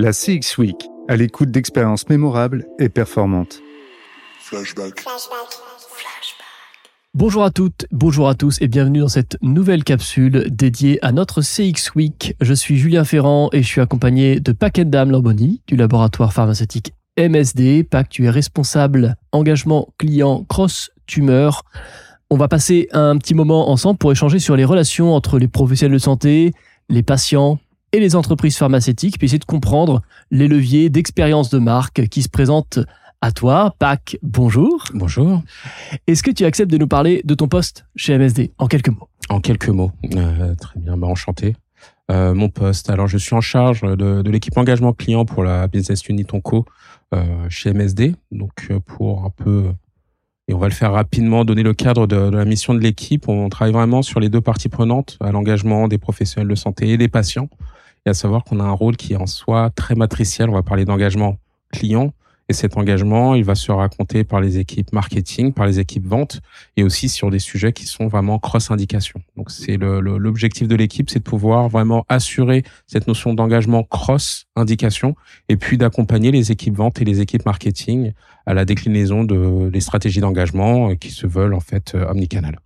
La CX Week, à l'écoute d'expériences mémorables et performantes. Flashback. Bonjour à toutes, bonjour à tous et bienvenue dans cette nouvelle capsule dédiée à notre CX Week. Je suis Julien Ferrand et je suis accompagné de Dame Lamboni du laboratoire pharmaceutique MSD. Pac, tu es responsable engagement client cross-tumeur. On va passer un petit moment ensemble pour échanger sur les relations entre les professionnels de santé, les patients et les entreprises pharmaceutiques, puis essayer de comprendre les leviers d'expérience de marque qui se présentent à toi. Pac, bonjour. Bonjour. Est-ce que tu acceptes de nous parler de ton poste chez MSD en quelques mots En quelques mots. Euh, très bien, bah, enchanté. Euh, mon poste. Alors, je suis en charge de, de l'équipe engagement client pour la business unit Onco euh, chez MSD. Donc, pour un peu, et on va le faire rapidement, donner le cadre de, de la mission de l'équipe. On travaille vraiment sur les deux parties prenantes, à l'engagement des professionnels de santé et des patients. Et à savoir qu'on a un rôle qui est en soi très matriciel. On va parler d'engagement client, et cet engagement, il va se raconter par les équipes marketing, par les équipes vente, et aussi sur des sujets qui sont vraiment cross-indication. Donc c'est l'objectif de l'équipe, c'est de pouvoir vraiment assurer cette notion d'engagement cross-indication, et puis d'accompagner les équipes vente et les équipes marketing à la déclinaison de les stratégies d'engagement qui se veulent en fait omnicanal.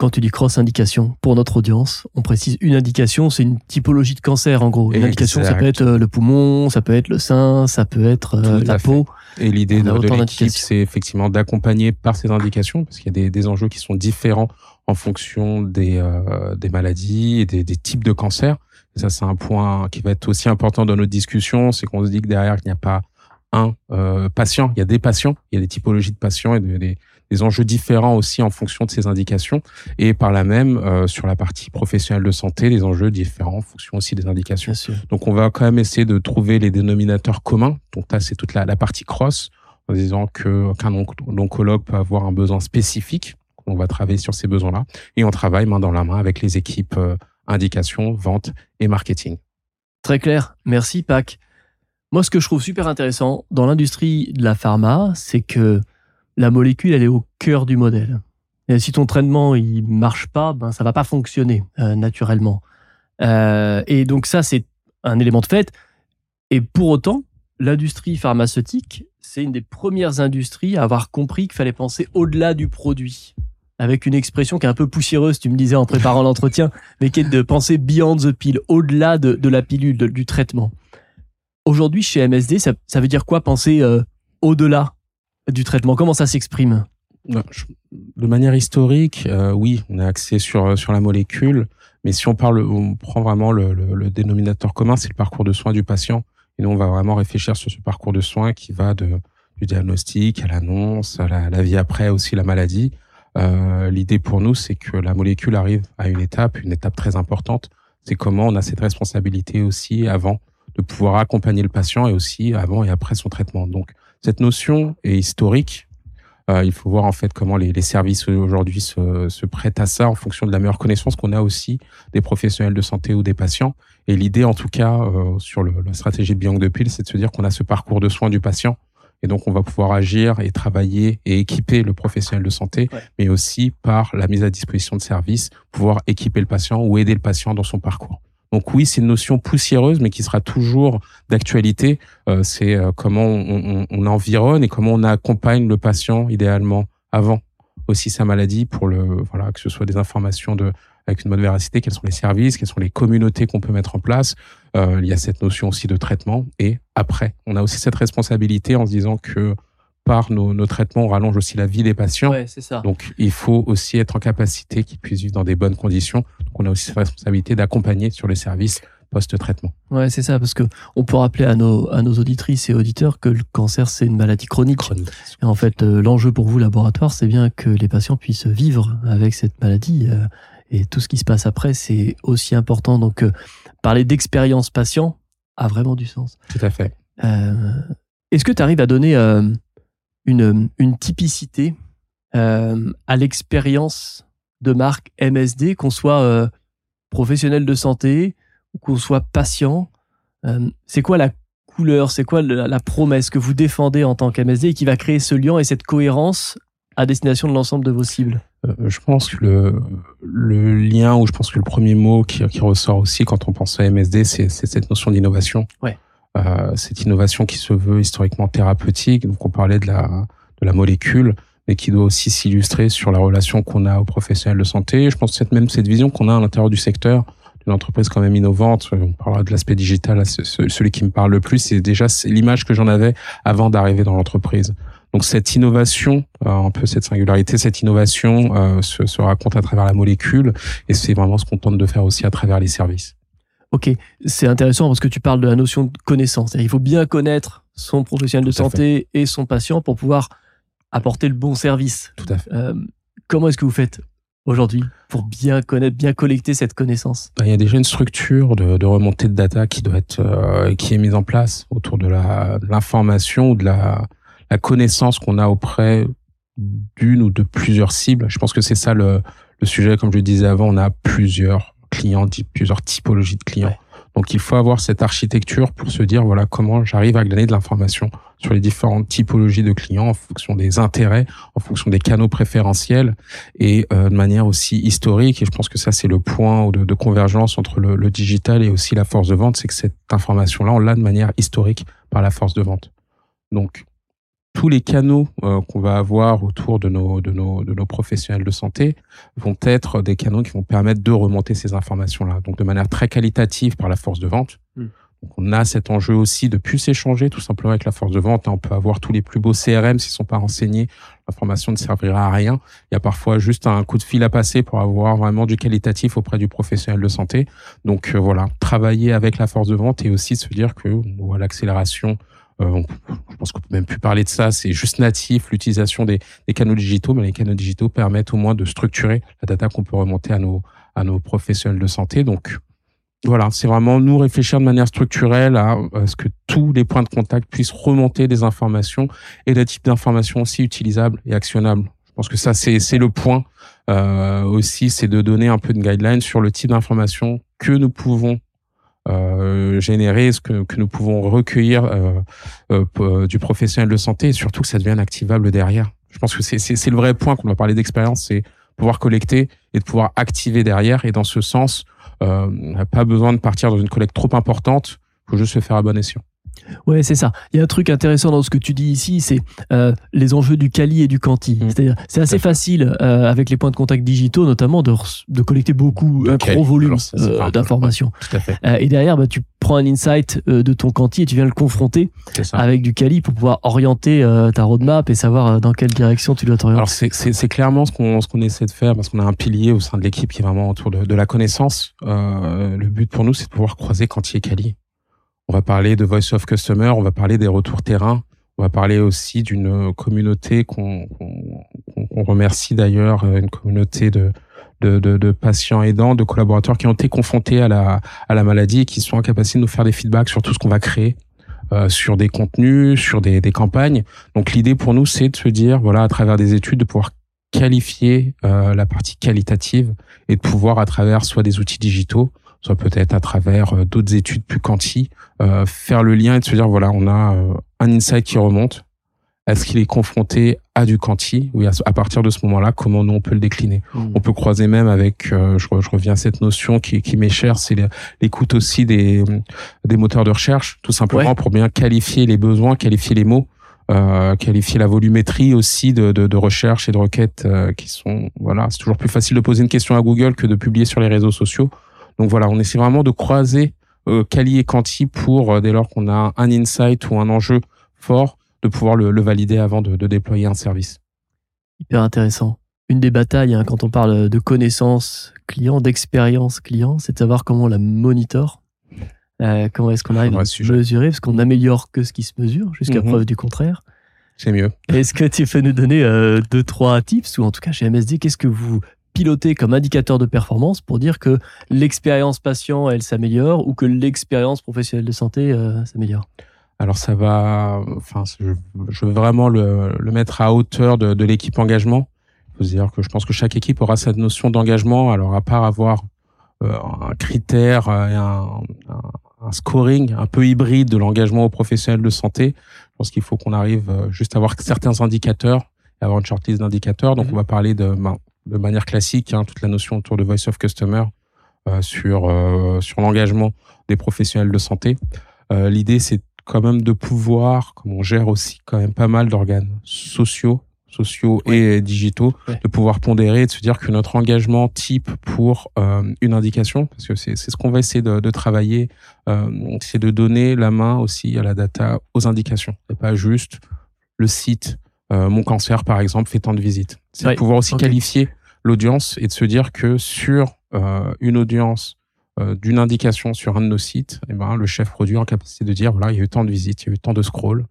Quand tu dis cross-indication, pour notre audience, on précise une indication, c'est une typologie de cancer en gros. Une indication, ça peut être euh, le poumon, ça peut être le sein, ça peut être euh, la peau. Et l'idée de, de l'équipe, c'est effectivement d'accompagner par ces indications, parce qu'il y a des, des, enjeux qui sont différents en fonction des, euh, des maladies et des, des, types de cancers. Et ça, c'est un point qui va être aussi important dans notre discussion, c'est qu'on se dit que derrière, il n'y a pas un euh, patient, il y a des patients, il y a des typologies de patients et des, des enjeux différents aussi en fonction de ces indications et par là même euh, sur la partie professionnelle de santé des enjeux différents en fonction aussi des indications. Donc on va quand même essayer de trouver les dénominateurs communs. Donc là c'est toute la, la, partie cross en disant que qu'un oncologue peut avoir un besoin spécifique. On va travailler sur ces besoins-là et on travaille main dans la main avec les équipes euh, indications, vente et marketing. Très clair. Merci Pac. Moi, ce que je trouve super intéressant dans l'industrie de la pharma, c'est que la molécule, elle est au cœur du modèle. Si ton traitement il marche pas, ben ça va pas fonctionner euh, naturellement. Euh, et donc ça, c'est un élément de fait. Et pour autant, l'industrie pharmaceutique, c'est une des premières industries à avoir compris qu'il fallait penser au-delà du produit. Avec une expression qui est un peu poussiéreuse, tu me disais en préparant l'entretien, mais qui est de penser beyond the pill, au-delà de, la pilule, du traitement. Aujourd'hui, chez MSD, ça, veut dire quoi penser euh, au-delà? Du traitement Comment ça s'exprime De manière historique, euh, oui, on est axé sur, euh, sur la molécule, mais si on parle, on prend vraiment le, le, dénominateur commun, c'est le parcours de soins du patient. Et nous, on va vraiment réfléchir sur ce parcours de soins qui va de, du diagnostic à l'annonce, à la, vie après, aussi la maladie. Euh, L'idée pour nous, c'est que la molécule arrive à une étape, une étape très importante. C'est comment on a cette responsabilité aussi avant de pouvoir accompagner le patient et aussi avant et après son traitement. Donc, cette notion est historique. Euh, il faut voir en fait comment les, les services aujourd'hui se, se, prêtent à ça en fonction de la meilleure connaissance qu'on a aussi des professionnels de santé ou des patients. Et l'idée, en tout cas, euh, sur le, la stratégie de Beyond de Pile, c'est de se dire qu'on a ce parcours de soins du patient. Et donc, on va pouvoir agir et travailler et équiper le professionnel de santé, ouais. mais aussi par la mise à disposition de services, pouvoir équiper le patient ou aider le patient dans son parcours. Donc oui, c'est une notion poussiéreuse, mais qui sera toujours d'actualité. Euh, c'est euh, comment on, on, on, environne et comment on accompagne le patient idéalement avant aussi sa maladie pour le voilà que ce soit des informations de avec une bonne véracité, quels sont les services, quelles sont les communautés qu'on peut mettre en place. Euh, il y a cette notion aussi de traitement et après, on a aussi cette responsabilité en se disant que par nos, nos, traitements, on rallonge aussi la vie des patients. Ouais, ça. Donc, il faut aussi être en capacité qu'ils puissent vivre dans des bonnes conditions. Donc, on a aussi cette responsabilité d'accompagner sur les services post-traitement. Ouais, c'est ça, parce que on peut rappeler à nos, à nos auditrices et auditeurs que le cancer, c'est une maladie chronique. chronique. Et en fait, euh, l'enjeu pour vous, laboratoire, c'est bien que les patients puissent vivre avec cette maladie. Euh, et tout ce qui se passe après, c'est aussi important. Donc, euh, parler d'expérience patient a vraiment du sens. Tout à fait. Est-ce que tu arrives à donner une, une typicité euh, à l'expérience de marque MSD, qu'on soit euh, professionnel de santé ou qu'on soit patient. Euh, c'est quoi la couleur, c'est quoi la, la, promesse que vous défendez en tant qu'MSD et qui va créer ce lien et cette cohérence à destination de l'ensemble de vos cibles? Je pense que le, le, lien, ou je pense que le premier mot qui, qui ressort aussi quand on pense à MSD, c'est cette notion d'innovation. Ouais. Cette innovation qui se veut historiquement thérapeutique. Donc on parlait de la, de la molécule, mais qui doit aussi s'illustrer sur la relation qu'on a aux professionnels de santé. Je pense que même cette vision qu'on a à l'intérieur du secteur d'une entreprise quand même innovante. On parlera de l'aspect digital, celui qui me parle le plus, c'est déjà l'image que j'en avais avant d'arriver dans l'entreprise. Donc cette innovation, euh, un peu cette singularité, cette innovation euh, se, se, raconte à travers la molécule et c'est vraiment ce qu'on tente de faire aussi à travers les services. Ok, c'est intéressant parce que tu parles de la notion de connaissance. Il faut bien connaître son professionnel de santé et son patient pour pouvoir apporter le bon service. Tout à fait. Euh, comment est-ce que vous faites aujourd'hui pour bien connaître, bien collecter cette connaissance? Bah, Il y a déjà une structure de, de remontée de data qui doit être, euh, qui est mise en place autour de l'information ou de la, la connaissance qu'on a auprès d'une ou de plusieurs cibles. Je pense que c'est ça le, le, sujet. Comme je le disais avant, on a plusieurs clients, plusieurs typologies de clients. Donc il faut avoir cette architecture pour se dire voilà comment j'arrive à glaner de l'information sur les différentes typologies de clients en fonction des intérêts, en fonction des canaux préférentiels et euh, de manière aussi historique. Et je pense que ça c'est le point de, de convergence entre le, le, digital et aussi la force de vente, c'est que cette information-là on l'a de manière historique par la force de vente. Donc tous les canaux euh, qu'on va avoir autour de nos, de, nos, de nos professionnels de santé vont être des canaux qui vont permettre de remonter ces informations-là. Donc de manière très qualitative par la force de vente. Hmm. Donc on a cet enjeu aussi de plus échanger tout simplement avec la force de vente. On peut avoir tous les plus beaux CRM s'ils sont pas renseignés. L'information ne servira à rien. Il y a parfois juste un coup de fil à passer pour avoir vraiment du qualitatif auprès du professionnel de santé. Donc euh, voilà, travailler avec la force de vente et aussi se dire que on voit l'accélération euh, je pense qu'on peut même plus parler de ça. C'est juste natif l'utilisation des, canaux digitaux, mais les canaux digitaux permettent au moins de structurer la data qu'on peut remonter à nos professionnels de santé. Donc voilà, c'est vraiment nous réfléchir de manière structurelle à, ce que tous les points de contact puissent remonter des informations et des types d'informations aussi utilisables et actionnables. Je pense que ça c'est le point euh, aussi, c'est de donner un peu de guideline sur le type d'informations que nous pouvons euh, générer, ce que, que, nous pouvons recueillir euh, euh, du professionnel de santé et surtout que ça devienne activable derrière. Je pense que c'est le vrai point qu'on va parler d'expérience, c'est pouvoir collecter et de pouvoir activer derrière. Et dans ce sens, euh, on n'a pas besoin de partir dans une collecte trop importante, il faut juste se faire à bon escient. Ouais, c'est ça. Il y a un truc intéressant dans ce que tu dis ici, c'est euh, les enjeux du quali et du quanti. Mmh. C'est-à-dire, c'est assez facile euh, avec les points de contact digitaux, notamment, de, de collecter beaucoup, un gros volume euh, d'informations. Euh, et derrière, bah, tu prends un insight euh, de ton quanti et tu viens le confronter avec du quali pour pouvoir orienter ta roadmap et savoir dans quelle direction tu dois t'orienter. Alors, c'est, clairement ce qu'on, ce qu'on essaie de faire parce qu'on a un pilier au sein de l'équipe qui est vraiment autour de, de la connaissance. le but pour nous, c'est de pouvoir croiser quanti et quali. On va parler de Voice of Customer, on va parler des retours terrain, on va parler aussi d'une communauté qu'on remercie d'ailleurs, une communauté de, de, de, de, patients aidants, de collaborateurs qui ont été confrontés à la, à la maladie et qui sont en capacité de nous faire des feedbacks sur tout ce qu'on va créer. Euh, sur des contenus, sur des, des campagnes. Donc l'idée pour nous, c'est de se dire, voilà, à travers des études, de pouvoir qualifier euh, la partie qualitative et de pouvoir, à travers soit des outils digitaux, soit peut-être à travers euh, d'autres études plus quanti, euh, faire le lien et de se dire voilà, on a euh, un insight qui remonte. Est-ce qu'il est confronté à du quanti? Oui, à, partir de ce moment-là, comment nous on peut le décliner? Mmh. On peut croiser même avec, je, je, reviens à cette notion qui, qui m'est chère, c'est l'écoute aussi des, des moteurs de recherche, tout simplement pour bien qualifier les besoins, qualifier les mots. Euh, qualifier la volumétrie aussi de, de, de recherche et de requêtes euh, qui sont voilà c'est toujours plus facile de poser une question à Google que de publier sur les réseaux sociaux donc voilà, on essaie vraiment de croiser euh, Kali et Quanti pour, euh, dès lors qu'on a un insight ou un enjeu fort, de pouvoir le, valider avant de, déployer un service. Hyper intéressant. Une des batailles, hein, quand on parle de connaissances client, d'expérience client, c'est de savoir comment on la monitor. Euh, comment est-ce qu'on arrive à mesurer Parce qu'on améliore que ce qui se mesure, jusqu'à mhm. preuve du contraire. C'est mieux. Est-ce que tu peux nous donner deux, trois tips Ou en tout cas, chez MSD, qu'est-ce que vous piloter comme indicateur de performance pour dire que l'expérience patient, elle s'améliore ou que l'expérience professionnelle de santé euh, s'améliore alors ça va, enfin, je, veux vraiment le, mettre à hauteur de, l'équipe engagement. Il faut se dire que je pense que chaque équipe aura cette notion d'engagement. Alors à part avoir euh, un critère et un, un, scoring un peu hybride de l'engagement aux professionnels de santé, je pense qu'il faut qu'on arrive euh, juste à avoir certains indicateurs et avoir une shortlist d'indicateurs. Donc mmh. on va parler de ben, de manière classique, hein, toute la notion autour de Voice of Customer euh, sur, euh, sur l'engagement des professionnels de santé. L'idée, c'est quand même de pouvoir, comme on gère aussi quand même pas mal d'organes sociaux, sociaux et digitaux, de pouvoir pondérer et de se dire que notre engagement type pour euh, une indication, parce que c'est ce qu'on va essayer de, de travailler, euh, c'est de donner la main aussi à la data aux indications, et pas juste le site. Euh, mon cancer, par exemple, fait tant de visites. C'est de pouvoir aussi qualifier l'audience et de se dire que sur euh, une audience euh, d'une indication sur un de nos sites, eh ben, le chef produit en capacité de dire, voilà, il y a eu tant de visites, il y a eu tant de scrolls,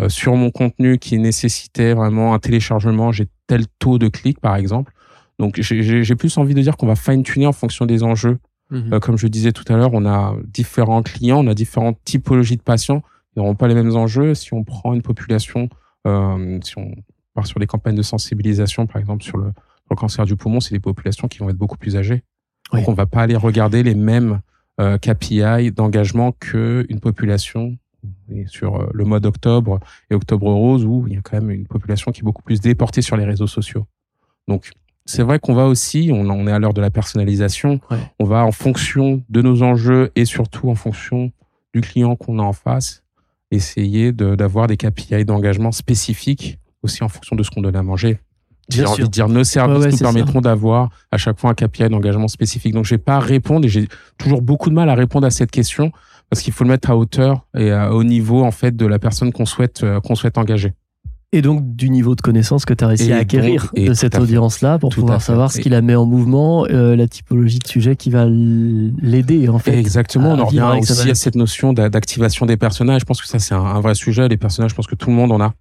euh, sur mon contenu qui nécessitait vraiment un téléchargement, j'ai tel taux de clics par exemple. Donc j'ai plus envie de dire qu'on va fine-tuner en fonction des enjeux. Mhm. Comme je disais tout à l'heure, on a différents clients, on a différentes typologies de patients. Ils n'auront pas les mêmes enjeux. Si on prend une population, si on part sur des campagnes de sensibilisation, par exemple sur le, cancer du poumon, c'est des populations qui vont être beaucoup plus âgées. Donc on va pas aller regarder les mêmes euh, KPI d'engagement qu'une population et sur euh, le mois d'octobre et octobre rose où il y a quand même une population qui est beaucoup plus déportée sur les réseaux sociaux. Donc c'est vrai qu'on va aussi, on, est à l'heure de la personnalisation, on va en fonction de nos enjeux et surtout en fonction du client qu'on a en face, essayer d'avoir des KPI d'engagement spécifiques aussi en fonction de ce qu'on donne à manger. J'ai envie de dire nos services nous permettront d'avoir à chaque fois un KPI d'engagement spécifique. Donc je vais pas répondre et j'ai toujours beaucoup de mal à répondre à cette question parce qu'il faut le mettre à hauteur et au niveau en fait de la personne qu'on souhaite euh, qu'on souhaite engager. Et donc du niveau de connaissance que tu as réussi à acquérir de cette audience-là pour pouvoir savoir ce qui la met en mouvement, euh, la typologie de sujet qui va l'aider en fait. Exactement, on en revient aussi à cette notion d'activation des personnages. Je pense que ça c'est un, vrai sujet. Les personnages, je pense que tout le monde en a.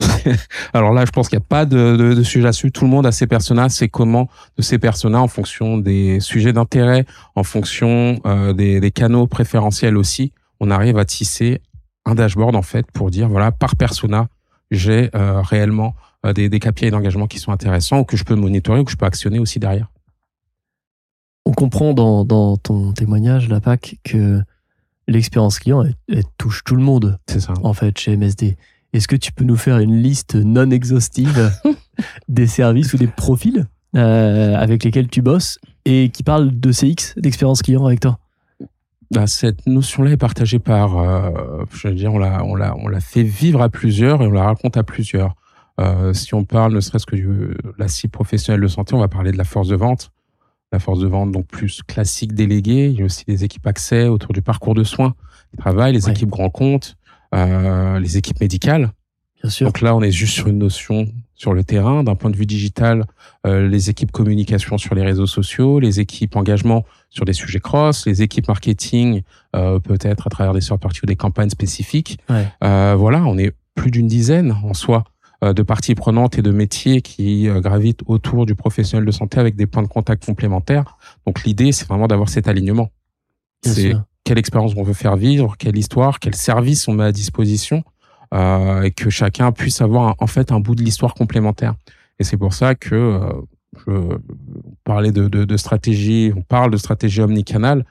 Alors là, je pense qu'il n'y a pas de, de, de sujet là-dessus. Tout le monde a ses personnages. C'est comment de ces personnages en fonction des sujets d'intérêt, en fonction euh, des, des, canaux préférentiels aussi. On arrive à tisser un dashboard en fait pour dire voilà par persona j'ai euh, réellement euh, des, des KPI d'engagement qui sont intéressants ou que je peux monitorer ou que je peux actionner aussi derrière. On comprend dans, dans ton témoignage, la PAC, que l'expérience client elle, touche tout le monde. C'est ça. En fait, chez MSD. Est-ce que tu peux nous faire une liste non exhaustive des services ou des profils euh, avec lesquels tu bosses et qui parlent de CX, d'expérience client avec toi? Bah, cette notion-là est partagée par, euh, je veux dire, on l'a, on l'a, on l'a fait vivre à plusieurs et on la raconte à plusieurs. Euh, si on parle ne serait-ce que de la cible professionnelle de santé, on va parler de la force de vente. La force de vente, donc plus classique déléguée. Il y a aussi des équipes accès autour du parcours de soins, travail, les équipes grands comptes, les équipes médicales. Bien sûr. Donc là, on est juste sur une notion sur le terrain. D'un point de vue digital, euh, les équipes communication sur les réseaux sociaux, les équipes engagement sur des sujets cross, les équipes marketing, euh, peut-être à travers des sortes parties ou des campagnes spécifiques. Ouais. Euh, voilà, on est plus d'une dizaine en soi euh, de parties prenantes et de métiers qui euh, gravitent autour du professionnel de santé avec des points de contact complémentaires. Donc l'idée, c'est vraiment d'avoir cet alignement. C'est quelle expérience on veut faire vivre, quelle histoire, quel service on met à disposition, euh, et que chacun puisse avoir en fait un bout de l'histoire complémentaire. Et c'est pour ça que euh, je parlais de, stratégie, on parle de stratégie omnicanal.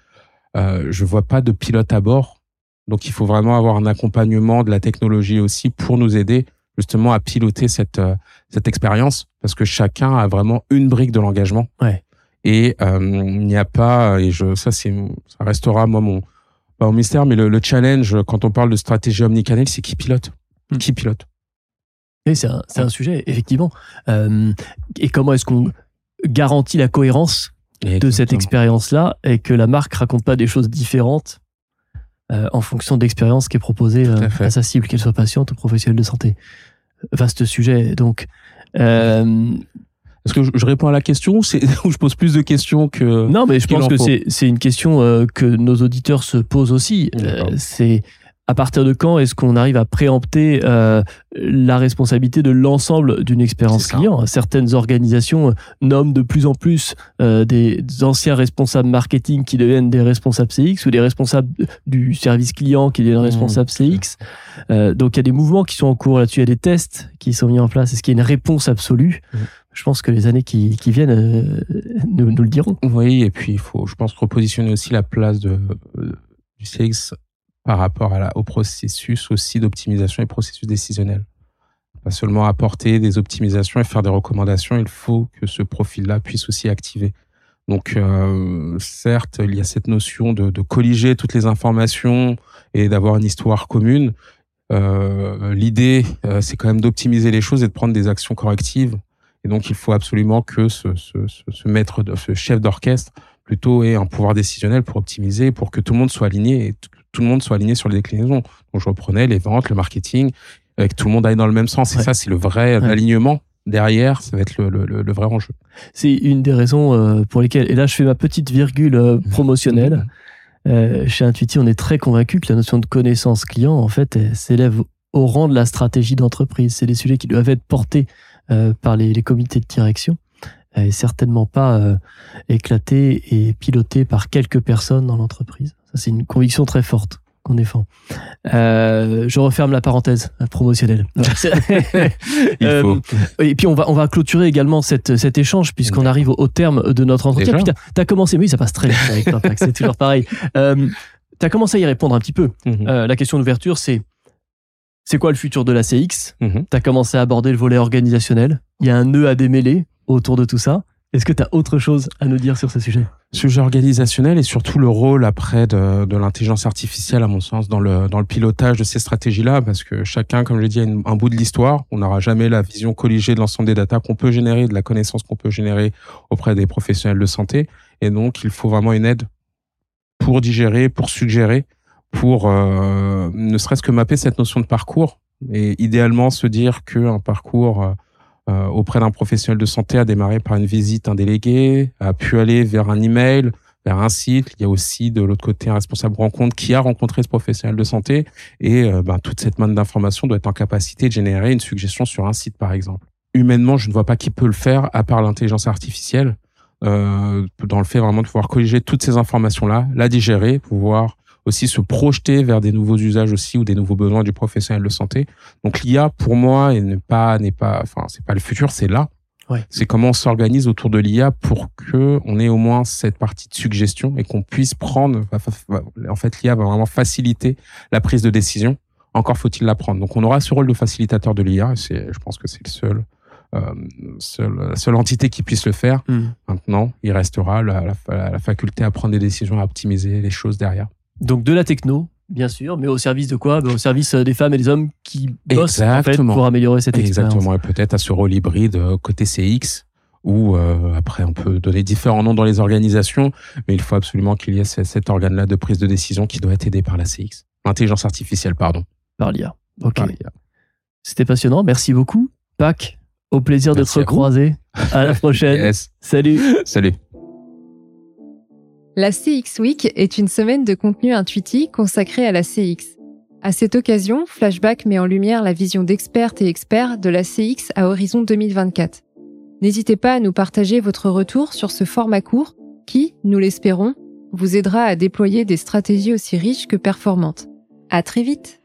Euh, je vois pas de pilote à bord, donc il faut vraiment avoir un accompagnement de la technologie aussi pour nous aider justement à piloter cette euh, cette expérience, parce que chacun a vraiment une brique de l'engagement. Et euh, il n'y a pas, et je, ça c'est, ça restera moi mon, pas mon mystère, mais le, le, challenge quand on parle de stratégie omnicanal, c'est qui pilote, Hmm. qui pilote. Oui, c'est un, c'est un sujet effectivement. Euh, et comment est-ce qu'on garantit la cohérence de cette expérience-là et que la marque raconte pas des choses différentes euh, en fonction de l'expérience qui est proposée euh, à, à, sa cible, qu'elle soit patiente ou professionnelle de santé. Vaste sujet. Donc, euh, est-ce que je, réponds à la question ou, ou je pose plus de questions que Non, mais je pense que c'est, c'est une question euh, que nos auditeurs se posent aussi. Euh, c'est à partir de quand est-ce qu'on arrive à préempter euh, la responsabilité de l'ensemble d'une expérience client? Certaines organisations nomment de plus en plus euh, des anciens responsables marketing qui deviennent des responsables CX ou des responsables du service client qui deviennent responsables mmh. CX. Euh, donc il y a des mouvements qui sont en cours là-dessus, il y a des tests qui sont mis en place. Est-ce qu'il y a une réponse absolue? Mmh. Je pense que les années qui, qui viennent euh, nous, nous, le diront. Oui, et puis il faut, je pense, repositionner aussi la place de, du CX par rapport au processus aussi d'optimisation et processus décisionnel. Pas seulement apporter des optimisations et faire des recommandations, il faut que ce profil-là puisse aussi activer. Donc, euh, certes, il y a cette notion de, colliger toutes les informations et d'avoir une histoire commune. Euh, L'idée, euh, c'est quand même d'optimiser les choses et de prendre des actions correctives. Et donc, il faut absolument que ce, maître, ce chef d'orchestre, plutôt ait un pouvoir décisionnel pour optimiser, pour que tout le monde soit aligné et tout le monde soit aligné sur les déclinaisons. Donc, je reprenais les ventes, le marketing, que tout le monde aille dans le même sens. Et ça, c'est le vrai alignement derrière, ça va être le, le, le vrai enjeu. C'est une des raisons euh, pour lesquelles, et là je fais ma petite virgule euh, promotionnelle, euh, chez Intuiti, on est très convaincu que la notion de connaissance client, en fait, s'élève au rang de la stratégie d'entreprise. C'est des sujets qui doivent être portés euh, par les, les, comités de direction et certainement pas euh, éclatés et pilotés par quelques personnes dans l'entreprise. Ça, c'est une conviction très forte qu'on défend. Euh, je referme la parenthèse promotionnelle. Il faut. Euh, et puis on va on va clôturer également cette, cet échange puisqu'on arrive au, terme de notre entretien. T'as as commencé, oui, ça passe très vite avec toi, c'est toujours pareil. Euh, t'as commencé à y répondre un petit peu. Mm-hmm. euh, la question d'ouverture, c'est c'est quoi le futur de la CX mm-hmm. T'as commencé à aborder le volet organisationnel. Il y a un nœud à démêler autour de tout ça. Est-ce que tu as autre chose à nous dire sur ce sujet? Sujet organisationnel et surtout le rôle après de, l'intelligence artificielle, à mon sens, dans le, dans le pilotage de ces stratégies-là, parce que chacun, comme je l'ai dit, a un bout de l'histoire. On n'aura jamais la vision colligée de l'ensemble des datas qu'on peut générer, de la connaissance qu'on peut générer auprès des professionnels de santé. Et donc, il faut vraiment une aide pour digérer, pour suggérer, pour euh, ne serait-ce que mapper cette notion de parcours et idéalement se dire qu'un parcours... Euh, auprès d'un professionnel de santé a démarré par une visite un délégué, a pu aller vers un email, vers un site. Il y a aussi de l'autre côté un responsable rencontre qui a rencontré ce professionnel de santé et euh, ben, toute cette manne d'informations doit être en capacité de générer une suggestion sur un site par exemple. Humainement, je ne vois pas qui peut le faire à part l'intelligence artificielle. Euh, dans le fait vraiment de pouvoir colliger toutes ces informations-là, la digérer, pouvoir aussi se projeter vers des nouveaux usages aussi ou des nouveaux besoins du professionnel de santé. Donc l'IA pour moi n'est pas n'est pas enfin c'est pas le futur, c'est là. Ouais. C'est comment on s'organise autour de l'IA pour que on ait au moins cette partie de suggestion et qu'on puisse prendre en fait l'IA va vraiment faciliter la prise de décision. Encore faut-il la prendre. Donc on aura ce rôle de facilitateur de l'IA, c'est je pense que c'est le seul euh, seule, seule entité qui puisse le faire. Mmh. Maintenant, il restera la, la, la, faculté à prendre des décisions, à optimiser les choses derrière. Donc de la techno, bien sûr, mais au service de quoi? Ben, Au service euh, des femmes et des hommes qui bossent en fait, pour améliorer cette expérience. Exactement, et peut-être à ce rôle hybride euh, côté CX, où euh, après on peut donner différents noms dans les organisations, mais il faut absolument qu'il y ait cet organe-là de prise de décision qui doit être aidé par la CX. L'intelligence artificielle, pardon. Par l'IA. Ok. C'était passionnant, merci beaucoup. Pac, au plaisir de te recroiser. À, à la prochaine. yes. Salut. Salut. La CX Week est une semaine de contenu intuitif consacrée à la CX. À cette occasion, Flashback met en lumière la vision d'expertes et experts de la CX à horizon 2024. N'hésitez pas à nous partager votre retour sur ce format court qui, nous l'espérons, vous aidera à déployer des stratégies aussi riches que performantes. À très vite!